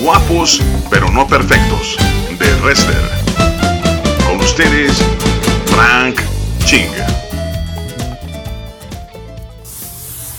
Guapos pero no perfectos de Wrestler. Con ustedes, Frank Ching.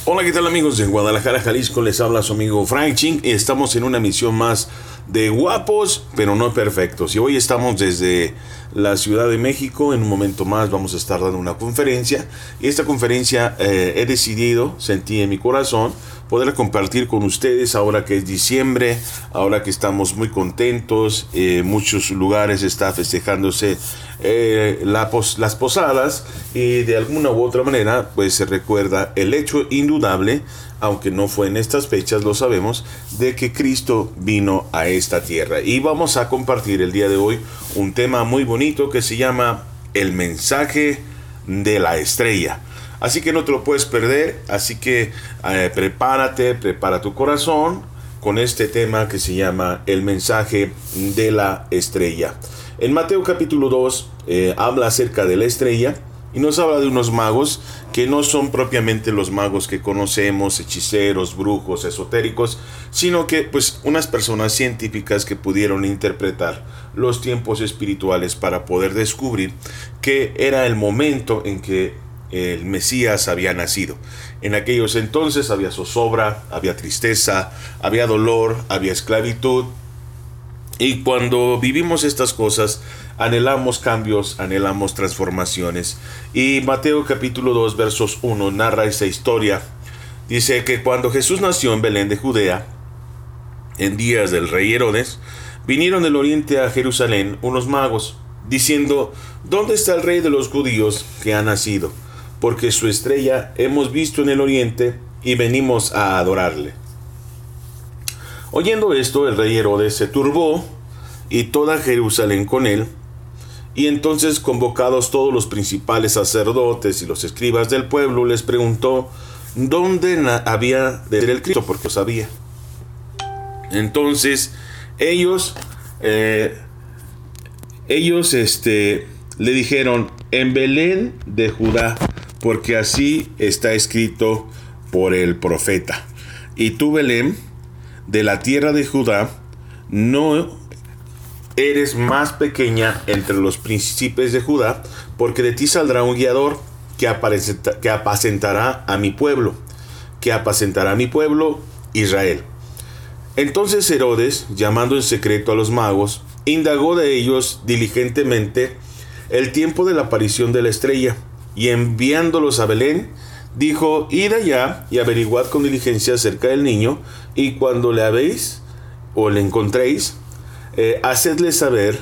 Hola, ¿qué tal amigos de Guadalajara, Jalisco? Les habla su amigo Frank Ching y estamos en una misión más de guapos pero no perfectos. Y hoy estamos desde la Ciudad de México. En un momento más vamos a estar dando una conferencia. Y esta conferencia eh, he decidido, sentí en mi corazón, poder compartir con ustedes ahora que es diciembre, ahora que estamos muy contentos. Eh, muchos lugares está festejándose eh, las posadas y de alguna u otra manera pues se recuerda el hecho indudable aunque no fue en estas fechas, lo sabemos, de que Cristo vino a esta tierra. Y vamos a compartir el día de hoy un tema muy bonito que se llama el mensaje de la estrella. Así que no te lo puedes perder, así que eh, prepárate, prepara tu corazón con este tema que se llama el mensaje de la estrella. En Mateo capítulo 2 eh, habla acerca de la estrella y nos habla de unos magos que no son propiamente los magos que conocemos, hechiceros, brujos, esotéricos, sino que pues unas personas científicas que pudieron interpretar los tiempos espirituales para poder descubrir que era el momento en que el Mesías había nacido. En aquellos entonces había zozobra, había tristeza, había dolor, había esclavitud. Y cuando vivimos estas cosas, anhelamos cambios, anhelamos transformaciones. Y Mateo capítulo 2 versos 1 narra esa historia. Dice que cuando Jesús nació en Belén de Judea, en días del rey Herodes, vinieron del oriente a Jerusalén unos magos, diciendo, ¿dónde está el rey de los judíos que ha nacido? Porque su estrella hemos visto en el oriente y venimos a adorarle. Oyendo esto, el rey Herodes se turbó y toda Jerusalén con él, y entonces convocados todos los principales sacerdotes y los escribas del pueblo, les preguntó dónde había de ser el Cristo, porque lo sabía. Entonces ellos, eh, ellos este, le dijeron, en Belén de Judá, porque así está escrito por el profeta. Y tú, Belén, de la tierra de Judá, no eres más pequeña entre los príncipes de Judá, porque de ti saldrá un guiador que, que apacentará a mi pueblo, que apacentará a mi pueblo Israel. Entonces Herodes, llamando en secreto a los magos, indagó de ellos diligentemente el tiempo de la aparición de la estrella, y enviándolos a Belén, dijo, id allá y averiguad con diligencia acerca del niño, y cuando le habéis o le encontréis, eh, hacedle saber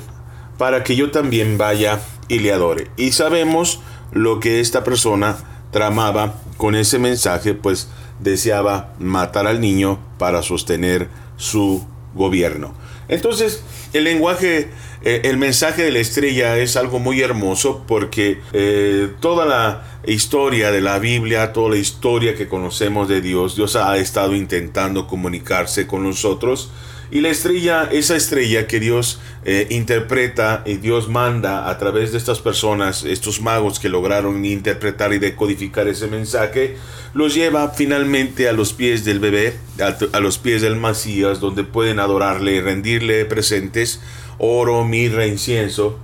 para que yo también vaya y le adore. Y sabemos lo que esta persona tramaba con ese mensaje, pues deseaba matar al niño para sostener su gobierno. Entonces, el lenguaje, eh, el mensaje de la estrella es algo muy hermoso porque eh, toda la historia de la Biblia, toda la historia que conocemos de Dios, Dios ha estado intentando comunicarse con nosotros y la estrella, esa estrella que Dios eh, interpreta y Dios manda a través de estas personas, estos magos que lograron interpretar y decodificar ese mensaje, los lleva finalmente a los pies del bebé, a, los pies del Masías, donde pueden adorarle y rendirle presentes, oro, mirra, incienso.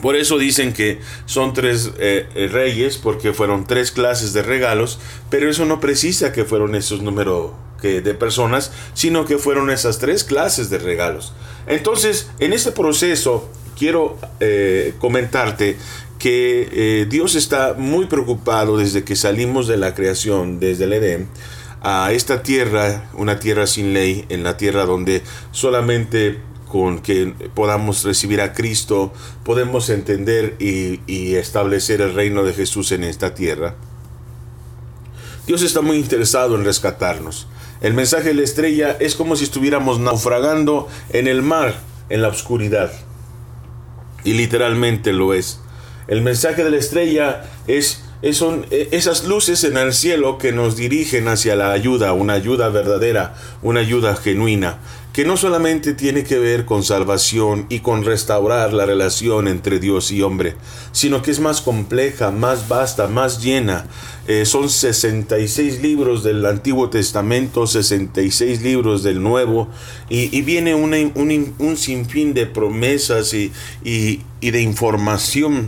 Por eso dicen que son tres eh, eh, reyes, porque fueron tres clases de regalos, pero eso no precisa que fueron esos números que de personas, sino que fueron esas tres clases de regalos. Entonces, en este proceso, quiero eh, comentarte que eh, Dios está muy preocupado desde que salimos de la creación, desde el Edén, a esta tierra, una tierra sin ley, en la tierra donde solamente con que podamos recibir a Cristo podemos entender y, y establecer el reino de Jesús en esta tierra. Dios está muy interesado en rescatarnos. El mensaje de la estrella es como si estuviéramos naufragando en el mar, en la oscuridad. Y literalmente lo es. El mensaje de la estrella es, e, esas luces en el cielo que nos dirigen hacia la ayuda, una ayuda verdadera, una ayuda genuina, que no solamente tiene que ver con salvación y con restaurar la relación entre Dios y hombre, sino que es más compleja, más vasta, más llena. Eh, son 66 libros del Antiguo Testamento, 66 libros del Nuevo, y, viene un, sinfín de promesas y, y de información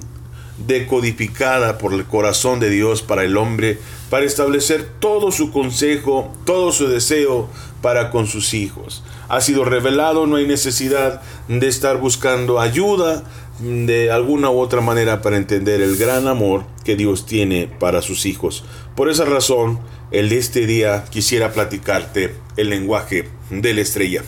decodificada por el corazón de Dios para el hombre, para establecer todo su consejo, todo su deseo para con sus hijos ha sido revelado, no hay necesidad de estar buscando ayuda de alguna u otra manera para entender el gran amor que Dios tiene para sus hijos. Por esa razón, el de este día quisiera platicarte el lenguaje de la estrella.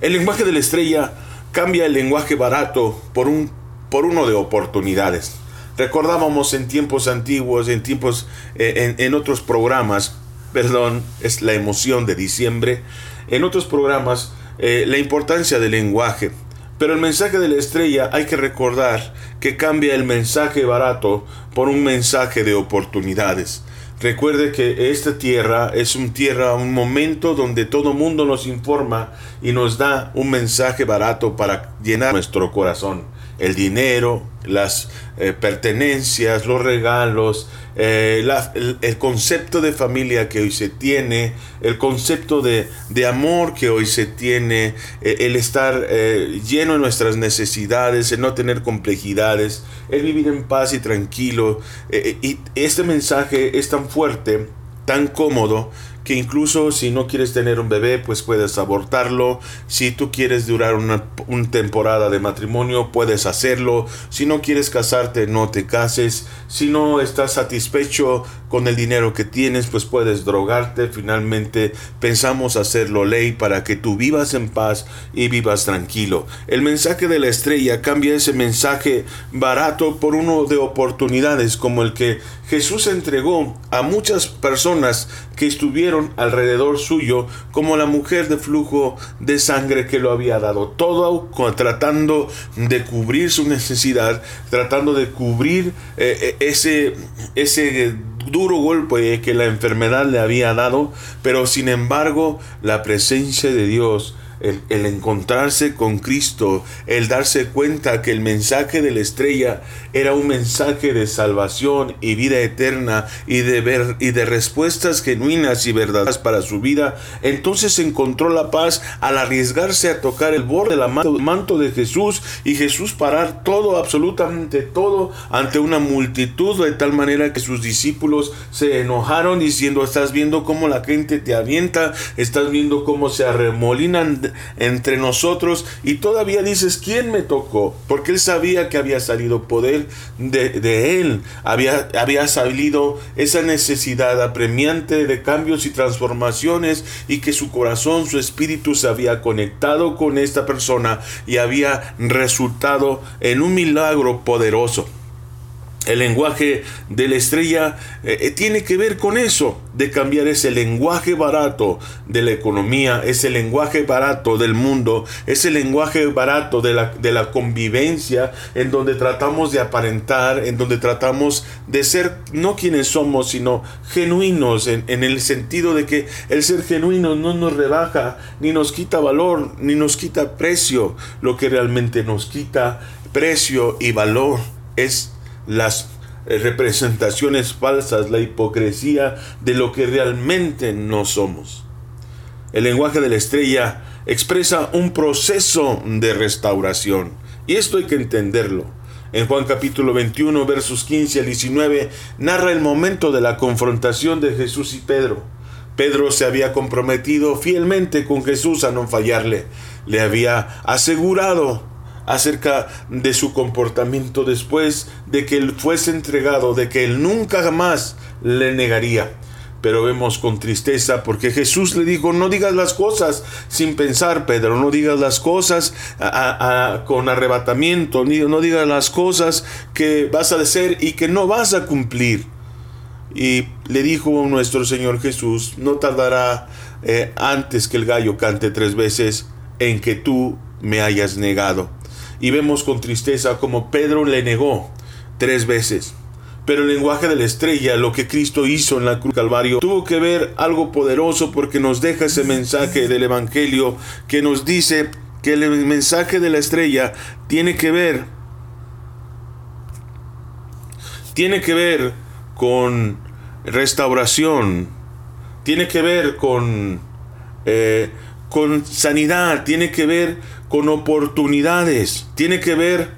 El lenguaje de la estrella cambia el lenguaje barato por, un, por uno de oportunidades. Recordábamos en tiempos antiguos, en tiempos, eh, en, otros programas, perdón, es la emoción de diciembre, en otros programas eh, la importancia del lenguaje. Pero el mensaje de la estrella hay que recordar que cambia el mensaje barato por un mensaje de oportunidades. Recuerde que esta tierra es un tierra, un momento donde todo mundo nos informa y nos da un mensaje barato para llenar nuestro corazón. El dinero, las eh, pertenencias, los regalos, eh, el, concepto de familia que hoy se tiene, el concepto de, amor que hoy se tiene, eh, el estar lleno de nuestras necesidades, el no tener complejidades, el vivir en paz y tranquilo. y este mensaje es tan fuerte, tan cómodo, que incluso si no quieres tener un bebé, pues puedes abortarlo. Si tú quieres durar una, temporada de matrimonio, puedes hacerlo. Si no quieres casarte, no te cases. Si no estás satisfecho con el dinero que tienes, pues puedes drogarte. Finalmente pensamos hacerlo ley para que tú vivas en paz y vivas tranquilo. El mensaje de la estrella cambia ese mensaje barato por uno de oportunidades como el que Jesús entregó a muchas personas que estuvieron alrededor suyo, como la mujer de flujo de sangre que lo había dado. Todo tratando de cubrir su necesidad, tratando de cubrir eh, eh, ese, ese duro golpe que la enfermedad le había dado, pero sin embargo la presencia de Dios el, encontrarse con Cristo, el darse cuenta que el mensaje de la estrella era un mensaje de salvación y vida eterna y de, ver, y de respuestas genuinas y verdaderas para su vida, entonces encontró la paz al arriesgarse a tocar el borde del manto de Jesús y Jesús parar todo, absolutamente todo, ante una multitud de tal manera que sus discípulos se enojaron diciendo, estás viendo cómo la gente te avienta, estás viendo cómo se arremolinan entre nosotros y todavía dices, ¿quién me tocó? Porque él sabía que había salido poder de, él, había, había salido esa necesidad apremiante de cambios y transformaciones y que su corazón, su espíritu se había conectado con esta persona y había resultado en un milagro poderoso. El lenguaje de la estrella eh, eh, tiene que ver con eso, de cambiar ese lenguaje barato de la economía, ese lenguaje barato del mundo, ese lenguaje barato de la, de la convivencia, en donde tratamos de aparentar, en donde tratamos de ser no quienes somos, sino genuinos, en, en el sentido de que el ser genuino no nos rebaja, ni nos quita valor, ni nos quita precio. Lo que realmente nos quita precio y valor es las eh, representaciones falsas, la hipocresía de lo que realmente no somos. El lenguaje de la estrella expresa un proceso de restauración y esto hay que entenderlo. En Juan capítulo 21 versos 15 al 19 narra el momento de la confrontación de Jesús y Pedro. Pedro se había comprometido fielmente con Jesús a no fallarle. Le había asegurado acerca de su comportamiento después de que él fuese entregado, de que él nunca jamás le negaría. Pero vemos con tristeza porque Jesús le dijo, no digas las cosas sin pensar, Pedro, no digas las cosas con arrebatamiento, no digas las cosas que vas a decir y que no vas a cumplir. Y le dijo nuestro Señor Jesús, no tardará eh, antes que el gallo cante tres veces en que tú me hayas negado y vemos con tristeza como Pedro le negó tres veces. Pero el lenguaje de la estrella, lo que Cristo hizo en la cruz Calvario, tuvo que ver algo poderoso porque nos deja ese mensaje del Evangelio que nos dice que el mensaje de la estrella tiene que ver tiene que ver con restauración, tiene que ver con, eh, con sanidad, tiene que ver con oportunidades, tiene que ver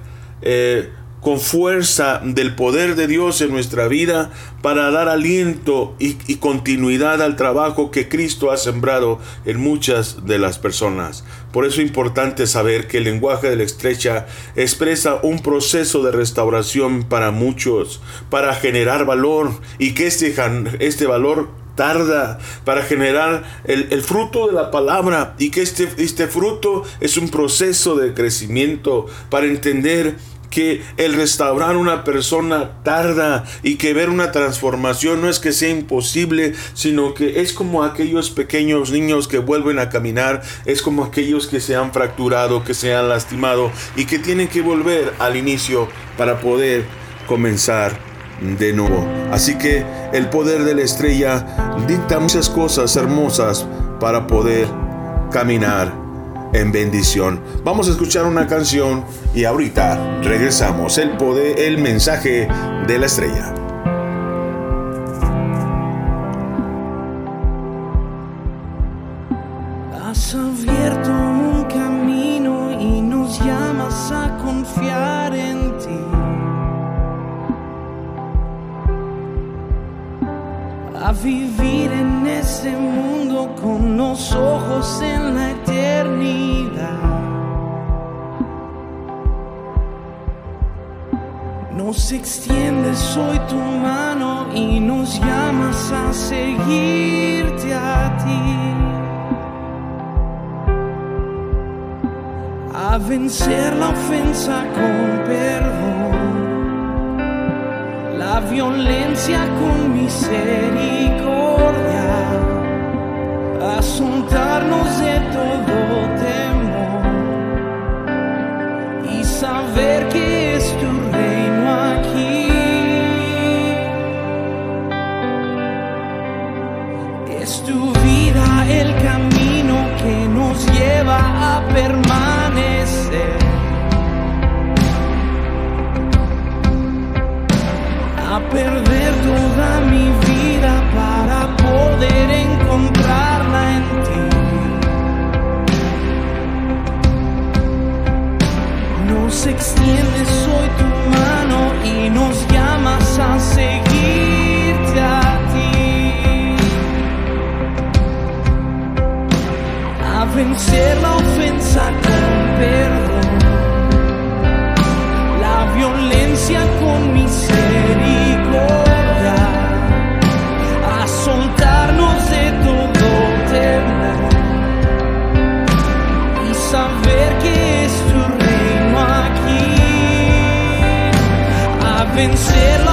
eh, con fuerza del poder de Dios en nuestra vida para dar aliento y, continuidad al trabajo que Cristo ha sembrado en muchas de las personas. Por eso es importante saber que el lenguaje de la estrecha expresa un proceso de restauración para muchos, para generar valor y que este, este valor tarda para generar el, fruto de la palabra y que este, este fruto es un proceso de crecimiento para entender que el restaurar una persona tarda y que ver una transformación no es que sea imposible, sino que es como aquellos pequeños niños que vuelven a caminar, es como aquellos que se han fracturado, que se han lastimado y que tienen que volver al inicio para poder comenzar de nuevo. Así que el poder de la estrella dicta muchas cosas hermosas para poder caminar en bendición. Vamos a escuchar una canción y ahorita regresamos. El poder, el mensaje de la estrella. Ese mundo con los ojos en la Nos extiendes hoy tu mano y nos llamas a seguirte a ti. A vencer la ofensa con perdón, la violencia con misericordia, a soltarnos de todo Nos extiendes hoy tu mano y nos llamas a seguirte a vencer la ofensa con perdón, la violencia con misericordia, a vencer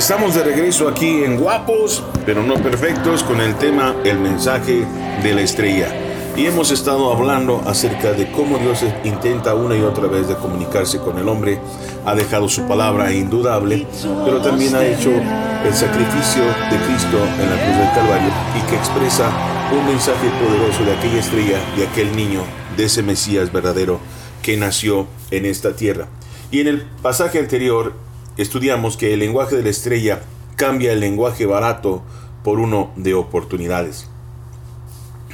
Estamos de regreso aquí en Guapos, pero no perfectos, con el tema El mensaje de la estrella. Y hemos estado hablando acerca de cómo Dios intenta una y otra vez de comunicarse con el hombre. Ha dejado su palabra indudable, pero también ha hecho el sacrificio de Cristo en la cruz del Calvario y que expresa un mensaje poderoso de aquella estrella y aquel niño, de ese Mesías verdadero que nació en esta tierra. Y en el pasaje anterior estudiamos que el lenguaje de la estrella cambia el lenguaje barato por uno de oportunidades.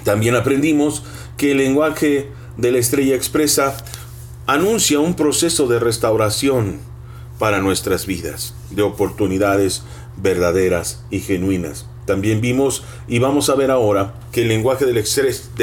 También aprendimos que el lenguaje de la estrella expresa anuncia un proceso de restauración para nuestras vidas, de oportunidades verdaderas y genuinas. También vimos y vamos a ver ahora que el lenguaje de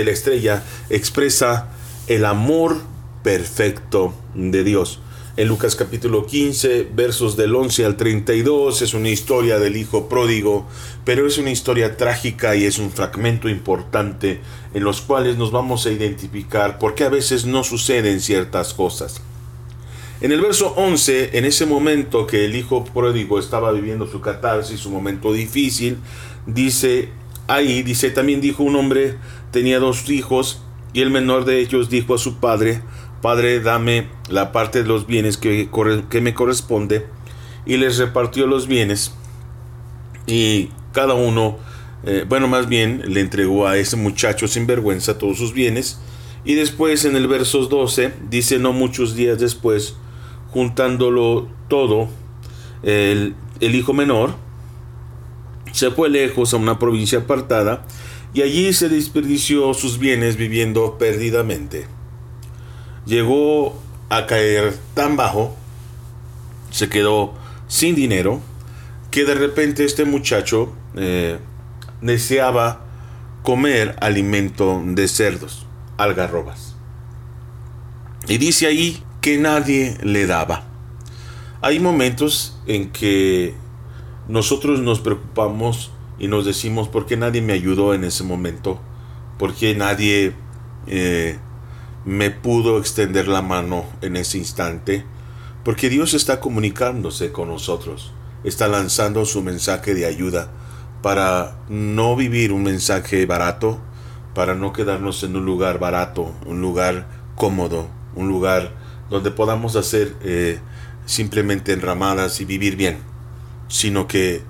la estrella expresa el amor perfecto de Dios en Lucas capítulo 15, versos del 11 al 32. Es una historia del hijo pródigo, pero es una historia trágica y es un fragmento importante en los cuales nos vamos a identificar porque a veces no suceden ciertas cosas. En el verso 11, en ese momento que el hijo pródigo estaba viviendo su catarsis, su momento difícil, dice ahí, dice, también dijo un hombre, tenía dos hijos, y el menor de ellos dijo a su padre, Padre, dame la parte de los bienes que, que me corresponde. Y les repartió los bienes. Y cada uno, eh, bueno, más bien le entregó a ese muchacho sin vergüenza todos sus bienes. Y después en el verso 12 dice, no muchos días después, juntándolo todo, el, el hijo menor se fue lejos a una provincia apartada y allí se desperdició sus bienes viviendo perdidamente llegó a caer tan bajo, se quedó sin dinero, que de repente este muchacho eh, deseaba comer alimento de cerdos, algarrobas. Y dice ahí que nadie le daba. Hay momentos en que nosotros nos preocupamos y nos decimos, ¿por qué nadie me ayudó en ese momento? ¿Por qué nadie eh, me pudo extender la mano en ese instante, porque Dios está comunicándose con nosotros, está lanzando su mensaje de ayuda para no vivir un mensaje barato, para no quedarnos en un lugar barato, un lugar cómodo, un lugar donde podamos hacer eh, simplemente enramadas y vivir bien, sino que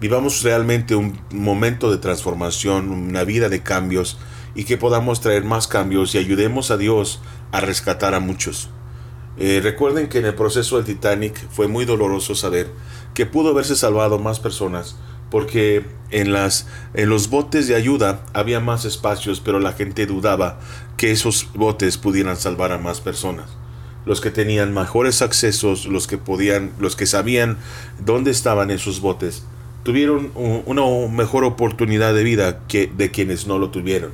vivamos realmente un momento de transformación, una vida de cambios, y que podamos traer más cambios y ayudemos a Dios a rescatar a muchos. Eh, recuerden que en el proceso del Titanic fue muy doloroso saber que pudo haberse salvado más personas porque en, las, en los botes de ayuda había más espacios, pero la gente dudaba que esos botes pudieran salvar a más personas. Los que tenían mejores accesos, los que podían, los que sabían dónde estaban esos botes, tuvieron una mejor oportunidad de vida que de quienes no lo tuvieron.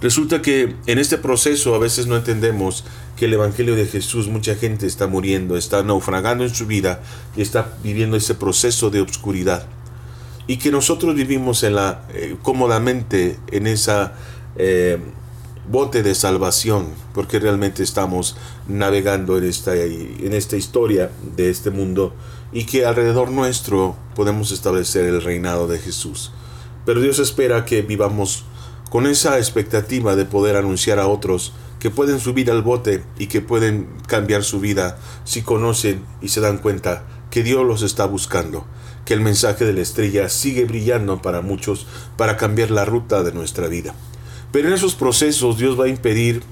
Resulta que en este proceso a veces no entendemos que el Evangelio de Jesús, mucha gente está muriendo, está naufragando en su vida y está viviendo ese proceso de obscuridad. Y que nosotros vivimos en la, eh, cómodamente en esa eh, bote de salvación, porque realmente estamos navegando en esta, en esta historia de este mundo y que alrededor nuestro podemos establecer el reinado de Jesús. Pero Dios espera que vivamos con esa expectativa de poder anunciar a otros que pueden subir al bote y que pueden cambiar su vida si conocen y se dan cuenta que Dios los está buscando, que el mensaje de la estrella sigue brillando para muchos para cambiar la ruta de nuestra vida. Pero en esos procesos Dios va a impedir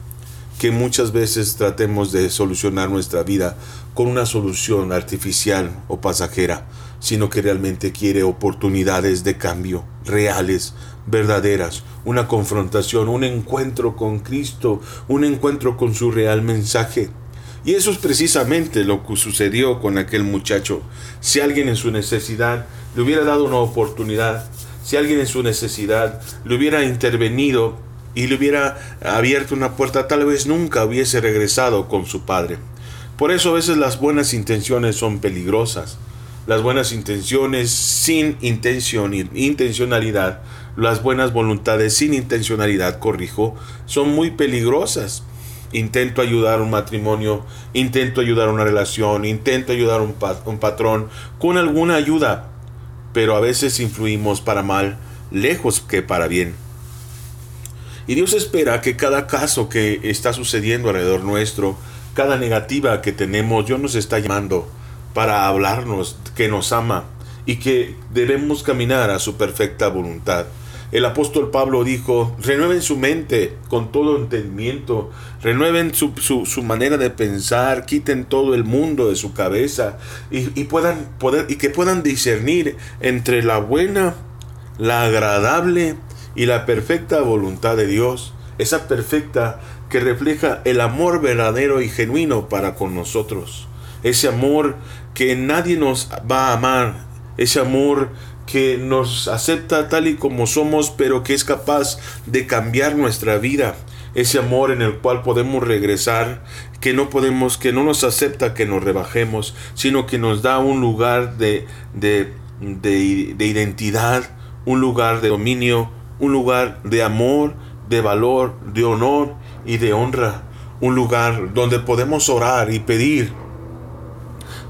que muchas veces tratemos de solucionar nuestra vida con una solución artificial o pasajera, sino que realmente quiere oportunidades de cambio reales, verdaderas, una confrontación, un encuentro con Cristo, un encuentro con su real mensaje. Y eso es precisamente lo que sucedió con aquel muchacho. Si alguien en su necesidad le hubiera dado una oportunidad, si alguien en su necesidad le hubiera intervenido y le hubiera abierto una puerta, tal vez nunca hubiese regresado con su padre. Por eso a veces las buenas intenciones son peligrosas. Las buenas intenciones sin intención, intencionalidad las buenas voluntades sin intencionalidad, corrijo, son muy peligrosas. intento ayudar un matrimonio, intento ayudar una relación, intento ayudar a un, un patrón con alguna ayuda, pero a veces influimos para mal, lejos que para bien. Y Dios espera que cada caso que está sucediendo alrededor nuestro, cada negativa que tenemos, Dios nos está llamando para hablarnos que nos ama y que debemos caminar a su perfecta voluntad. El apóstol Pablo dijo, renueven su mente con todo entendimiento, renueven su, manera de pensar, quiten todo el mundo de su cabeza y, y, puedan poder, y que puedan discernir entre la buena, la agradable y la perfecta voluntad de Dios, esa perfecta que refleja el amor verdadero y genuino para con nosotros, ese amor que nadie nos va a amar, ese amor que nos acepta tal y como somos, pero que es capaz de cambiar nuestra vida. Ese amor en el cual podemos regresar, que no podemos, que no nos acepta que nos rebajemos, sino que nos da un lugar de, de, de, de identidad, un lugar de dominio, un lugar de amor, de valor, de honor y de honra, un lugar donde podemos orar y pedir.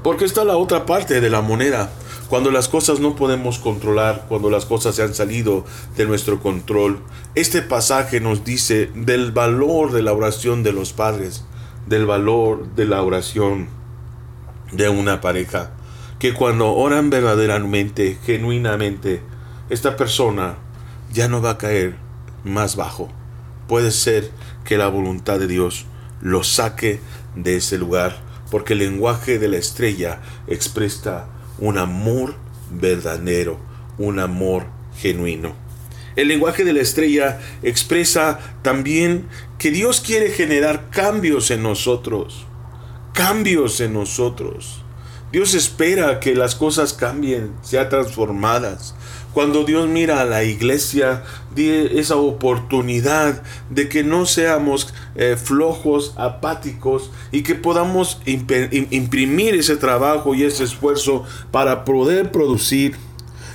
Porque está la otra parte de la moneda cuando las cosas no podemos controlar, cuando las cosas se han salido de nuestro control. Este pasaje nos dice del valor de la oración de los padres, del valor de la oración de una pareja, que cuando oran verdaderamente, genuinamente, esta persona ya no va a caer más bajo. Puede ser que la voluntad de Dios lo saque de ese lugar, porque el lenguaje de la estrella expresa un amor verdadero, un amor genuino. El lenguaje de la estrella expresa también que Dios quiere generar cambios en nosotros, cambios en nosotros. Dios espera que las cosas cambien, sean transformadas. Cuando Dios mira a la iglesia, esa oportunidad de que no seamos eh, flojos, apáticos y que podamos imprimir ese trabajo y ese esfuerzo para poder producir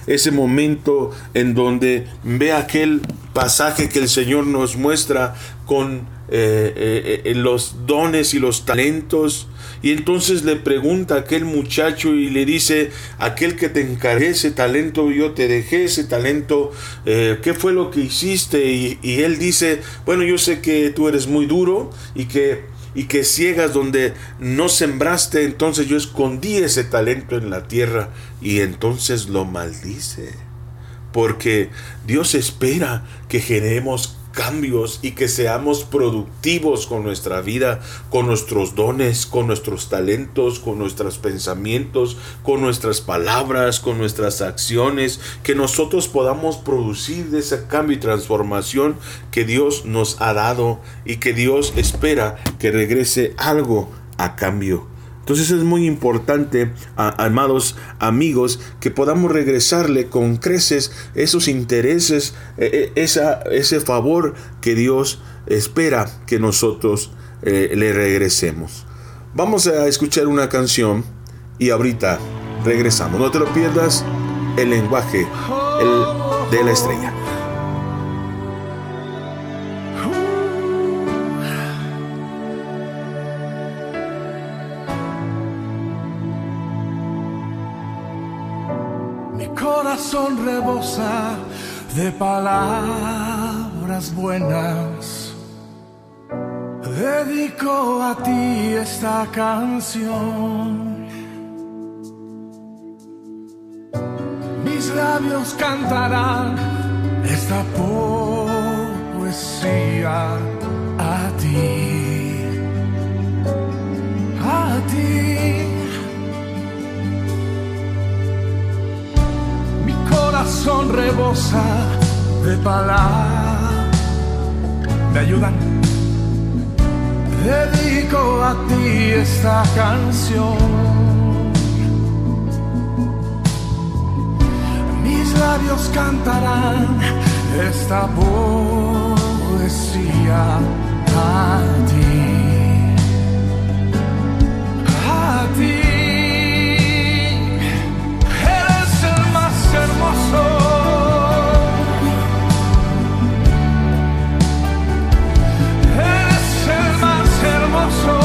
ese momento en donde ve aquel pasaje que el Señor nos muestra con eh, eh, los dones y los talentos y entonces le pregunta a aquel muchacho y le dice, aquel que te encargué ese talento, yo te dejé ese talento, eh, ¿qué fue lo que hiciste? Y, y, él dice, bueno, yo sé que tú eres muy duro y que, y que ciegas donde no sembraste, entonces yo escondí ese talento en la tierra y entonces lo maldice. Porque Dios espera que generemos cambios y que seamos productivos con nuestra vida, con nuestros dones, con nuestros talentos, con nuestros pensamientos, con nuestras palabras, con nuestras acciones, que nosotros podamos producir de ese cambio y transformación que Dios nos ha dado y que Dios espera que regrese algo a cambio. Entonces es muy importante, amados amigos, que podamos regresarle con creces esos intereses, e, e, esa, ese favor que Dios espera que nosotros eh, le regresemos. Vamos a escuchar una canción y ahorita regresamos. No te lo pierdas, el lenguaje de la estrella. Corazón rebosa de palabras buenas. Dedico a ti esta canción. Mis labios cantarán esta poesía a ti. A ti. Corazón rebosa de palabras. ¿Me ayudan? Dedico a ti esta canción. Mis labios cantarán esta poesía a ti. A ti. so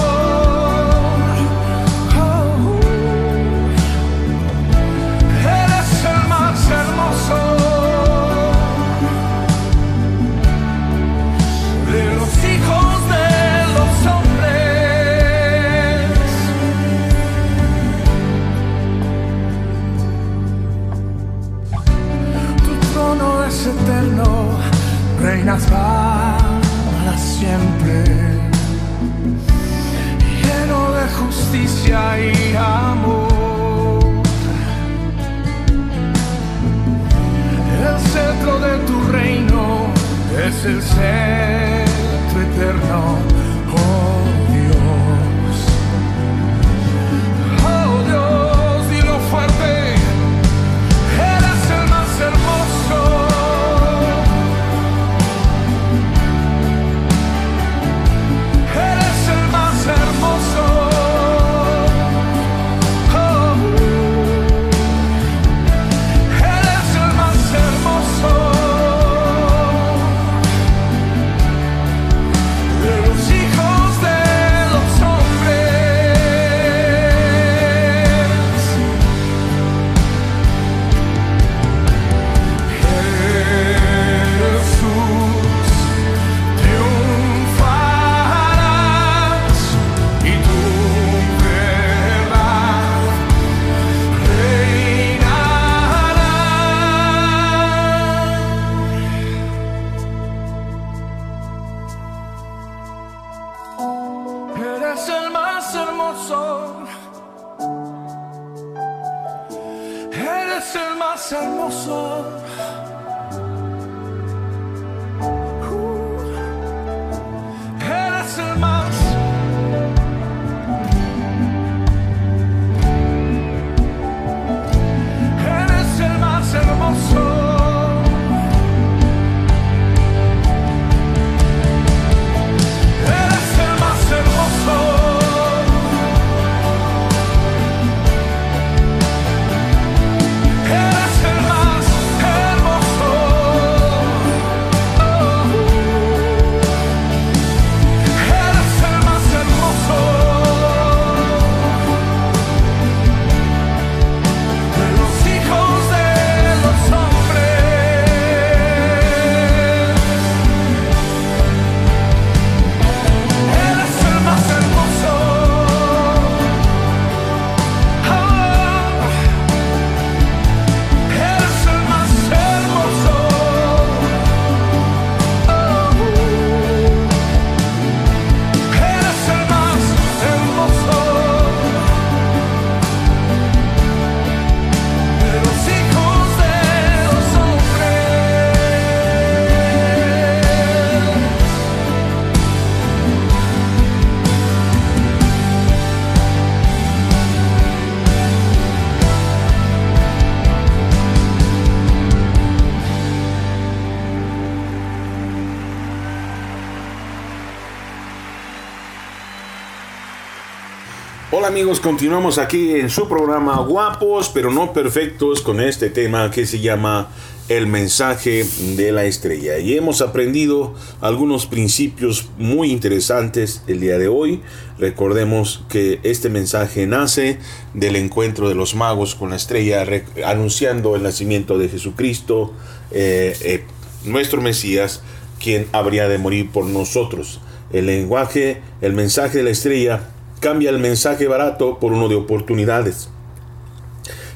amigos, continuamos aquí en su programa Guapos pero no perfectos con este tema que se llama El mensaje de la estrella. Y hemos aprendido algunos principios muy interesantes el día de hoy. Recordemos que este mensaje nace del encuentro de los magos con la estrella re- anunciando el nacimiento de Jesucristo, eh, eh, nuestro Mesías, quien habría de morir por nosotros. El lenguaje, el mensaje de la estrella cambia el mensaje barato por uno de oportunidades.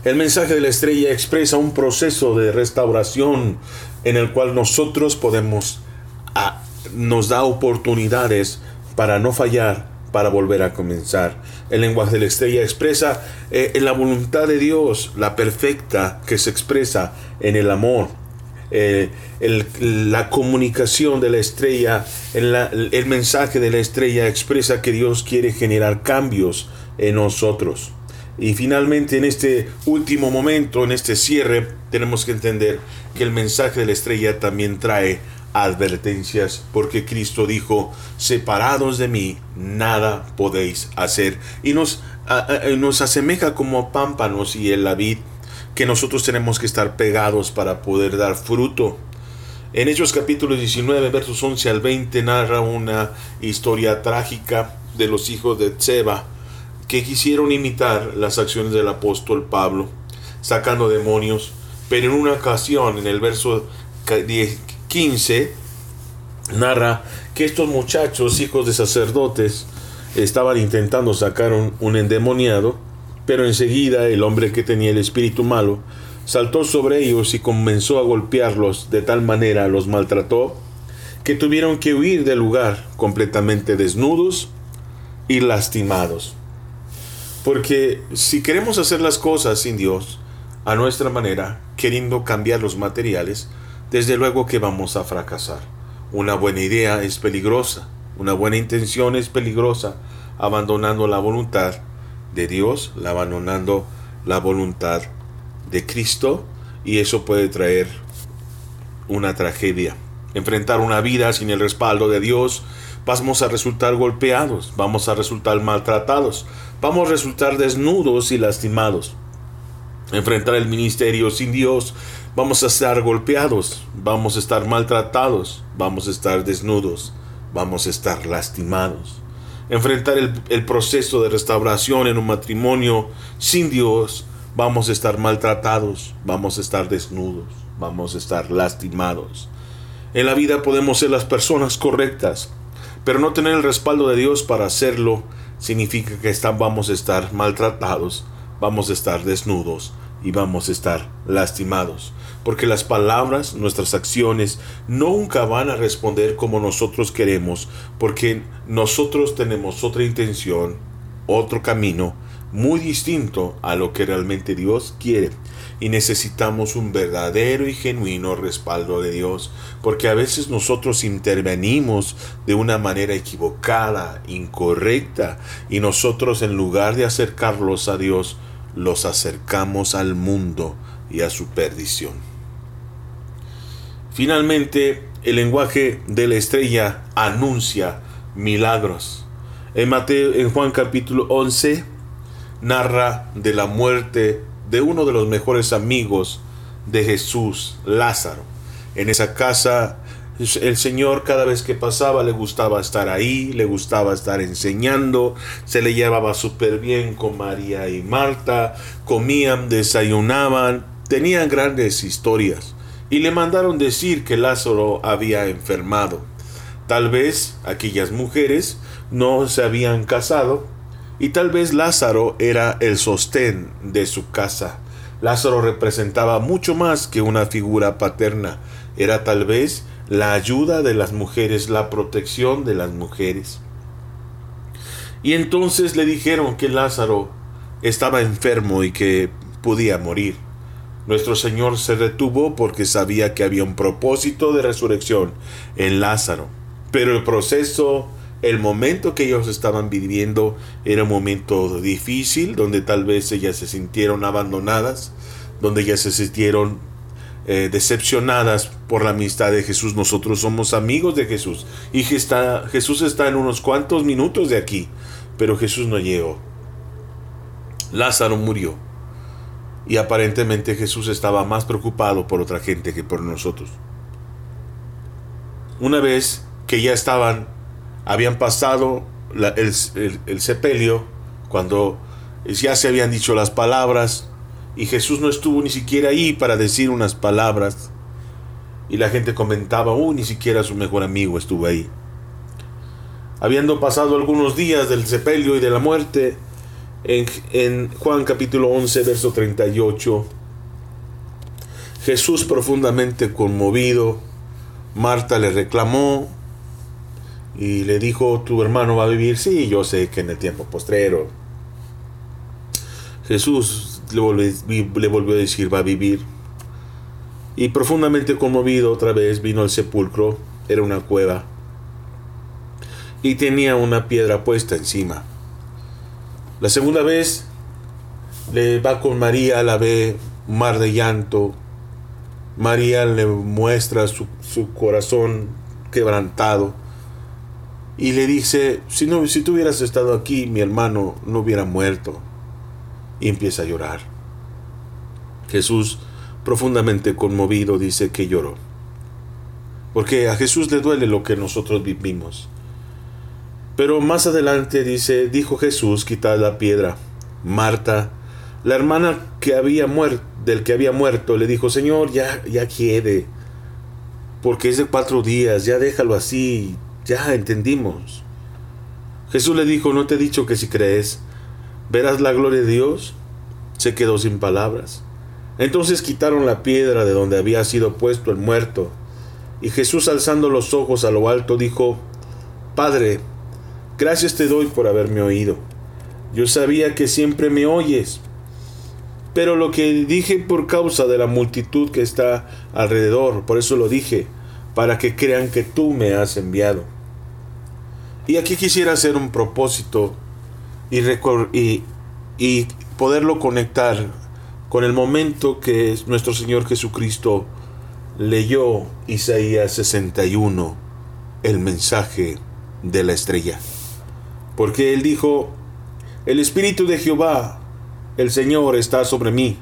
El mensaje de la estrella expresa un proceso de restauración en el cual nosotros podemos, a- nos da oportunidades para no fallar, para volver a comenzar. El lenguaje de la estrella expresa eh, la voluntad de Dios, la perfecta, que se expresa en el amor. Eh, el- la comunicación de la estrella, el mensaje de la estrella expresa que Dios quiere generar cambios en nosotros. Y finalmente en este último momento, en este cierre, tenemos que entender que el mensaje de la estrella también trae advertencias, porque Cristo dijo, separados de mí, nada podéis hacer. Y nos, asemeja como pámpanos y en la vid, que nosotros tenemos que estar pegados para poder dar fruto. En Hechos capítulo 19, versos 11 al 20, narra una historia trágica de los hijos de Tseba que quisieron imitar las acciones del apóstol Pablo, sacando demonios, pero en una ocasión, en el verso ca- 10 15, narra que estos muchachos, hijos de sacerdotes, estaban intentando sacar un, un endemoniado, pero enseguida el hombre que tenía el espíritu malo saltó sobre ellos y comenzó a golpearlos de tal manera, los maltrató que tuvieron que huir del lugar completamente desnudos y lastimados. Porque si queremos hacer las cosas sin Dios, a nuestra manera, queriendo cambiar los materiales, desde luego que vamos a fracasar. Una buena idea es peligrosa, una buena intención es peligrosa, abandonando la voluntad de Dios, la abandonando la voluntad de Cristo, y eso puede traer una tragedia. Enfrentar una vida sin el respaldo de Dios, vamos a resultar golpeados, vamos a resultar maltratados, vamos a resultar desnudos y lastimados. Enfrentar el ministerio sin Dios, vamos a estar golpeados, vamos a estar maltratados, vamos a estar desnudos, vamos a estar lastimados. Enfrentar el, el proceso de restauración en un matrimonio sin Dios, vamos a estar maltratados, vamos a estar desnudos, vamos a estar lastimados. En la vida podemos ser las personas correctas, pero no tener el respaldo de Dios para hacerlo significa que vamos a estar maltratados, vamos a estar desnudos y vamos a estar lastimados. Porque las palabras, nuestras acciones, nunca van a responder como nosotros queremos, porque nosotros tenemos otra intención, otro camino, muy distinto a lo que realmente Dios quiere. Y necesitamos un verdadero y genuino respaldo de Dios, porque a veces nosotros intervenimos de una manera equivocada, incorrecta, y nosotros en lugar de acercarlos a Dios, los acercamos al mundo y a su perdición. Finalmente, el lenguaje de la estrella anuncia milagros. En Mateo, en Juan capítulo 11, narra de la muerte de uno de los mejores amigos de Jesús, Lázaro. En esa casa el Señor cada vez que pasaba le gustaba estar ahí, le gustaba estar enseñando, se le llevaba súper bien con María y Marta, comían, desayunaban, tenían grandes historias y le mandaron decir que Lázaro había enfermado. Tal vez aquellas mujeres no se habían casado y tal vez Lázaro era el sostén de su casa. Lázaro representaba mucho más que una figura paterna. Era tal vez la ayuda de las mujeres, la protección de las mujeres. Y entonces le dijeron que Lázaro estaba enfermo y que podía morir. Nuestro Señor se detuvo porque sabía que había un propósito de resurrección en Lázaro. Pero el proceso el momento que ellos estaban viviendo era un momento difícil, donde tal vez ellas se sintieron abandonadas, donde ellas se sintieron eh, decepcionadas por la amistad de Jesús. Nosotros somos amigos de Jesús y está, Jesús está en unos cuantos minutos de aquí, pero Jesús no llegó. Lázaro murió y aparentemente Jesús estaba más preocupado por otra gente que por nosotros. Una vez que ya estaban habían pasado el, sepelio, cuando ya se habían dicho las palabras, y Jesús no estuvo ni siquiera ahí para decir unas palabras, y la gente comentaba, uy, ni siquiera su mejor amigo estuvo ahí. Habiendo pasado algunos días del sepelio y de la muerte, en, en Juan capítulo 11, verso 38, Jesús profundamente conmovido, Marta le reclamó, y le dijo, tu hermano va a vivir. Sí, yo sé que en el tiempo postrero. Jesús le volvió, a decir, va a vivir. Y profundamente conmovido otra vez vino al sepulcro. Era una cueva. Y tenía una piedra puesta encima. La segunda vez le va con María, la ve mar de llanto. María le muestra su, su corazón quebrantado y le dice, si, no, si tú hubieras estado aquí, mi hermano no hubiera muerto. Y empieza a llorar. Jesús, profundamente conmovido, dice que lloró. Porque a Jesús le duele lo que nosotros vivimos. Pero más adelante dice, dijo Jesús, quitad la piedra. Marta, la hermana que había muerto, del que había muerto, le dijo, Señor, ya, ya quiere, porque es de cuatro días, ya déjalo así, ya entendimos. Jesús le dijo, no te he dicho que si crees, verás la gloria de Dios. Se quedó sin palabras. Entonces quitaron la piedra de donde había sido puesto el muerto. Y Jesús alzando los ojos a lo alto dijo, Padre, gracias te doy por haberme oído. Yo sabía que siempre me oyes, pero lo que dije por causa de la multitud que está alrededor, por eso lo dije, para que crean que tú me has enviado. Y aquí quisiera hacer un propósito y, poderlo conectar con el momento que nuestro Señor Jesucristo leyó Isaías 61, el mensaje de la estrella. Porque él dijo, el Espíritu de Jehová, el Señor, está sobre mí,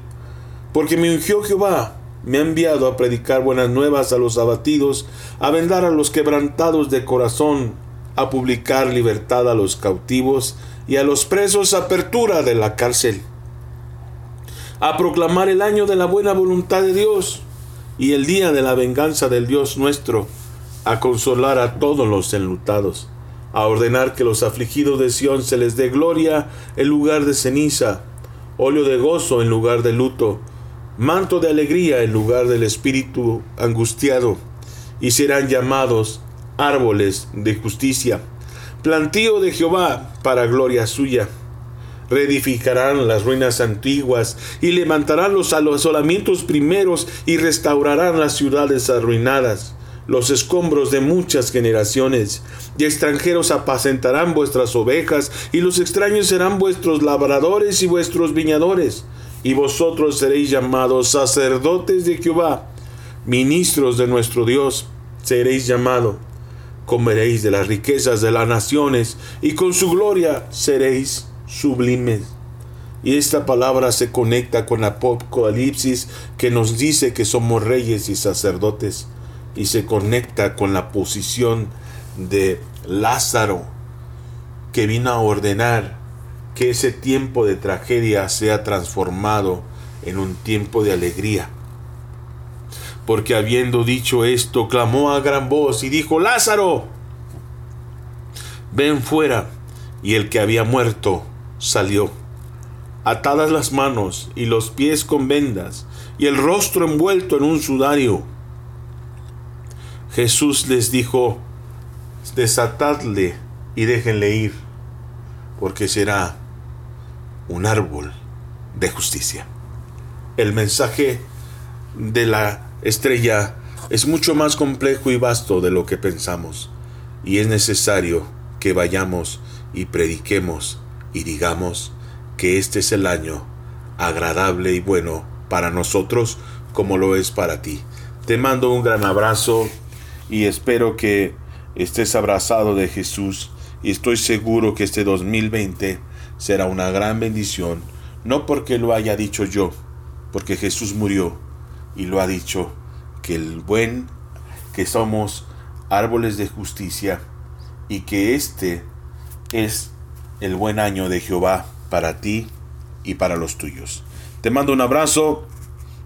porque me ungió Jehová, me ha enviado a predicar buenas nuevas a los abatidos, a vendar a los quebrantados de corazón, a publicar libertad a los cautivos y a los presos apertura de la cárcel, a proclamar el año de la buena voluntad de Dios y el día de la venganza del Dios nuestro, a consolar a todos los enlutados, a ordenar que los afligidos de Sión se les dé gloria en lugar de ceniza, óleo de gozo en lugar de luto, manto de alegría en lugar del espíritu angustiado, y serán llamados árboles de justicia plantío de Jehová para gloria suya. Reedificarán las ruinas antiguas y levantarán los asolamientos primeros y restaurarán las ciudades arruinadas, los escombros de muchas generaciones. Y extranjeros apacentarán vuestras ovejas y los extraños serán vuestros labradores y vuestros viñadores. Y vosotros seréis llamados sacerdotes de Jehová, ministros de nuestro Dios, seréis llamados comeréis de las riquezas de las naciones, y con su gloria seréis sublimes. Y esta palabra se conecta con Apocalipsis que nos dice que somos reyes y sacerdotes, y se conecta con la posición de Lázaro, que vino a ordenar que ese tiempo de tragedia sea transformado en un tiempo de alegría porque habiendo dicho esto, clamó a gran voz y dijo, Lázaro, ven fuera. Y el que había muerto salió, atadas las manos y los pies con vendas, y el rostro envuelto en un sudario. Jesús les dijo, desatadle y déjenle ir, porque será un árbol de justicia. El mensaje de la estrella es mucho más complejo y vasto de lo que pensamos, y es necesario que vayamos y prediquemos y digamos que este es el año agradable y bueno para nosotros como lo es para ti. Te mando un gran abrazo y espero que estés abrazado de Jesús y estoy seguro que este 2020 será una gran bendición, no porque lo haya dicho yo, porque Jesús murió y lo ha dicho, que el buen, que somos árboles de justicia y que este es el buen año de Jehová para ti y para los tuyos. Te mando un abrazo.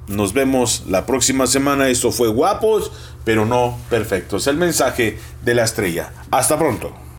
Nos vemos la próxima semana. Esto fue guapos, pero no perfectos. El mensaje de la estrella. Hasta pronto.